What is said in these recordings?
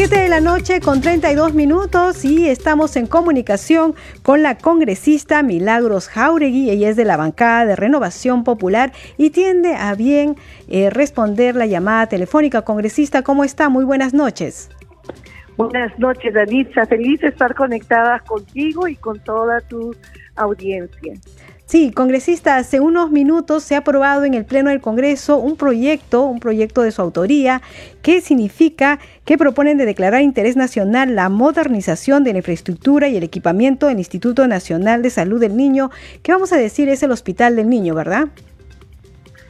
7 de la noche con 32 minutos y estamos en comunicación con la congresista Milagros Jauregui. Ella es de la bancada de Renovación Popular y tiende a bien eh, responder la llamada telefónica. Congresista, ¿cómo está? Muy buenas noches. Buenas noches, Danitza. Feliz de estar conectada contigo y con toda tu audiencia. Sí, congresista, hace unos minutos se ha aprobado en el Pleno del Congreso un proyecto, un proyecto de su autoría, que significa que proponen de declarar interés nacional la modernización de la infraestructura y el equipamiento del Instituto Nacional de Salud del Niño, que vamos a decir es el Hospital del Niño, ¿verdad?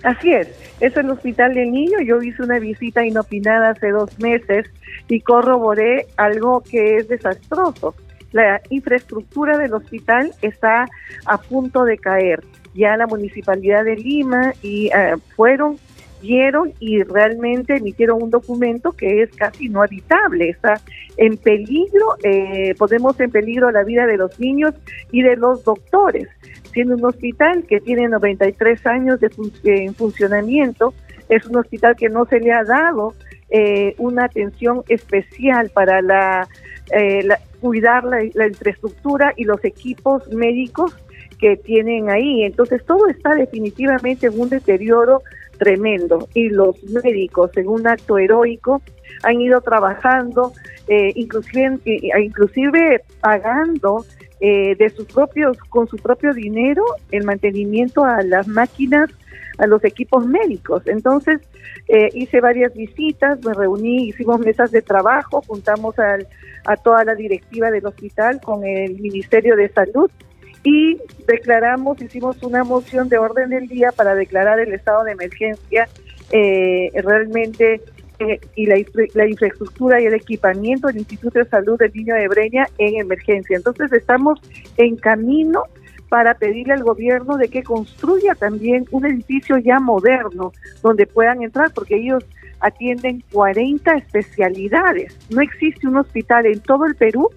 Así es, es el Hospital del Niño. Yo hice una visita inopinada hace dos meses y corroboré algo que es desastroso la infraestructura del hospital está a punto de caer. Ya la municipalidad de Lima y eh, fueron vieron y realmente emitieron un documento que es casi no habitable, está en peligro, eh, ponemos en peligro la vida de los niños y de los doctores. Siendo un hospital que tiene 93 años de en funcionamiento, es un hospital que no se le ha dado eh, una atención especial para la, eh, cuidar la, infraestructura y los equipos médicos que tienen ahí. Entonces todo está definitivamente en un deterioro tremendo y los médicos en un acto heroico han ido trabajando, eh, inclusive, eh, inclusive pagando eh, de sus propios, con su propio dinero el mantenimiento a las máquinas, a los equipos médicos. Entonces hice varias visitas, me reuní, hicimos mesas de trabajo, juntamos al a toda la directiva del hospital con el Ministerio de Salud y declaramos, hicimos una moción de orden del día para declarar el estado de emergencia eh, realmente eh, y la, la, infraestructura y el equipamiento del Instituto de Salud del Niño de Breña en emergencia. Entonces estamos en camino para pedirle al gobierno de que construya también un edificio ya moderno donde puedan entrar, porque ellos atienden 40 especialidades. No existe un hospital en todo el Perú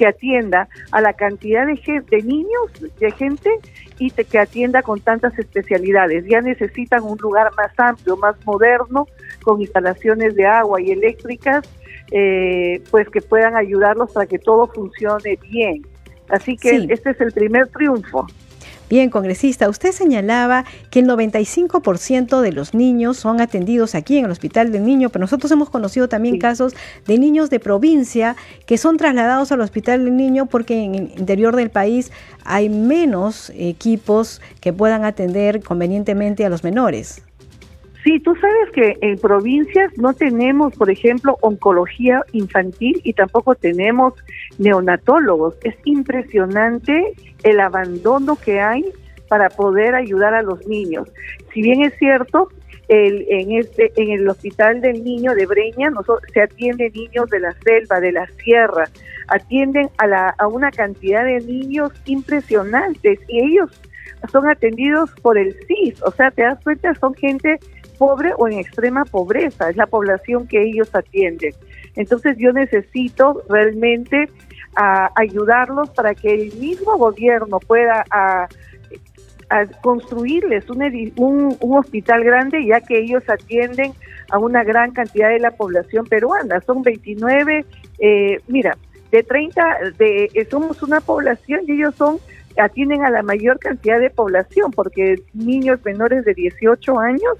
que atienda a la cantidad de, de niños, de gente y que atienda con tantas especialidades. Ya necesitan un lugar más amplio, más moderno, con instalaciones de agua y eléctricas, eh, pues que puedan ayudarlos para que todo funcione bien. Así que este es el primer triunfo. Bien, congresista, usted señalaba que el 95% de los niños son atendidos aquí en el Hospital del Niño, pero nosotros hemos conocido también casos de niños de provincia que son trasladados al Hospital del Niño porque en el interior del país hay menos equipos que puedan atender convenientemente a los menores. Sí, tú sabes que en provincias no tenemos, por ejemplo, oncología infantil y tampoco tenemos neonatólogos. Es impresionante el abandono que hay para poder ayudar a los niños. Si bien es cierto, el, en este en el hospital del niño de Breña se atienden niños de la selva, de la sierra, atienden a, la, a una cantidad de niños impresionantes y ellos son atendidos por el CIS, o sea, te das cuenta, son gente pobre o en extrema pobreza, es la población que ellos atienden. Entonces yo necesito realmente ayudarlos para que el mismo gobierno pueda a, construirles un, un, hospital grande, ya que ellos atienden a una gran cantidad de la población peruana. Son 29, eh, mira, de 30, de, eh, somos una población y ellos son atienden a la mayor cantidad de población, porque niños menores de 18 años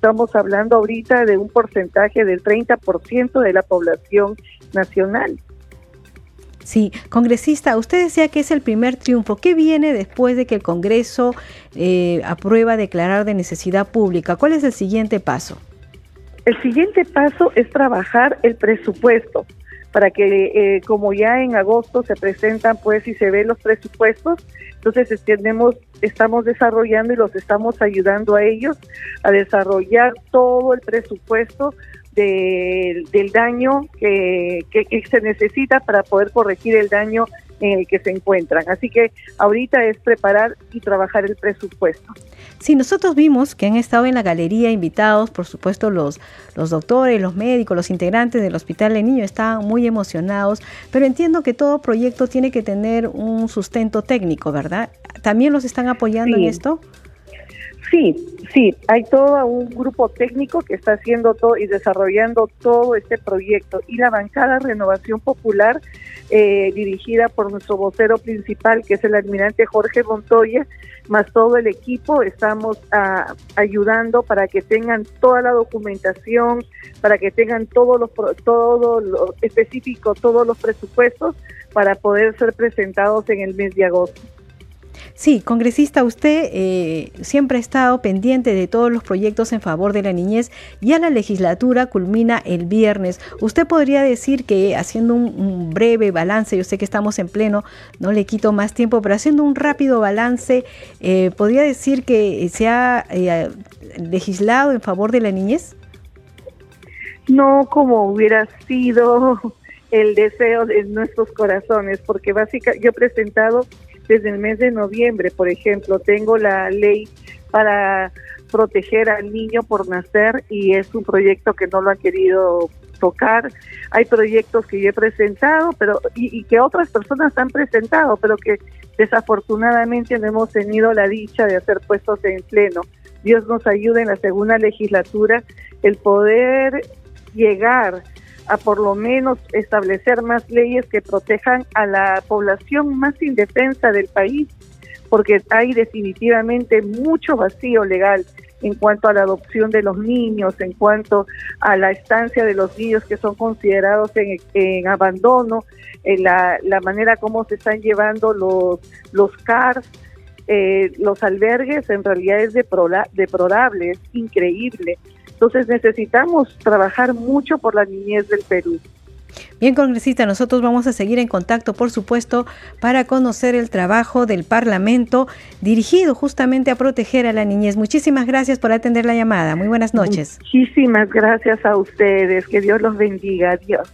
estamos hablando ahorita de un porcentaje del 30% de la población nacional. Sí, congresista, usted decía que es el primer triunfo. ¿Qué viene después de que el Congreso eh, aprueba declarar de necesidad pública? ¿Cuál es el siguiente paso? El siguiente paso es trabajar el presupuesto para que eh, como ya en agosto se presentan pues y se ven los presupuestos, entonces extendemos, estamos desarrollando y los estamos ayudando a ellos a desarrollar todo el presupuesto del daño que, que se necesita para poder corregir el daño en el que se encuentran. Así que ahorita es preparar y trabajar el presupuesto. Sí, nosotros vimos que han estado en la galería invitados, por supuesto, los, los doctores, los médicos, los integrantes del Hospital de Niño estaban muy emocionados, pero entiendo que todo proyecto tiene que tener un sustento técnico, ¿verdad? ¿También los están apoyando en esto? Sí, sí, hay todo un grupo técnico que está haciendo todo y desarrollando todo este proyecto. Y la bancada Renovación Popular, eh, dirigida por nuestro vocero principal, que es el almirante Jorge Montoya, más todo el equipo, estamos ah, ayudando para que tengan toda la documentación, para que tengan todos los, todo lo específico, todos los presupuestos para poder ser presentados en el mes de agosto. Sí, congresista, usted eh, siempre ha estado pendiente de todos los proyectos en favor de la niñez. Ya la legislatura culmina el viernes. Usted podría decir que haciendo un, breve balance, yo sé que estamos en pleno, no le quito más tiempo, pero haciendo un rápido balance, eh, ¿podría decir que se ha eh, legislado en favor de la niñez? No como hubiera sido el deseo de nuestros corazones, porque básicamente yo he presentado desde el mes de noviembre, por ejemplo, tengo la ley para proteger al niño por nacer y es un proyecto que no lo han querido tocar. Hay proyectos que yo he presentado, pero y, que otras personas han presentado, pero que desafortunadamente no hemos tenido la dicha de hacer puestos en pleno. Dios nos ayude en la segunda legislatura el poder llegar a por lo menos establecer más leyes que protejan a la población más indefensa del país, porque hay definitivamente mucho vacío legal en cuanto a la adopción de los niños, en cuanto a la estancia de los niños que son considerados en, abandono, en la, manera como se están llevando los, los CARS, eh, los albergues, en realidad es deplorable, es increíble. Entonces necesitamos trabajar mucho por la niñez del Perú. Bien, congresista, nosotros vamos a seguir en contacto, por supuesto, para conocer el trabajo del Parlamento dirigido justamente a proteger a la niñez. Muchísimas gracias por atender la llamada. Muy buenas noches. Muchísimas gracias a ustedes. Que Dios los bendiga. Adiós.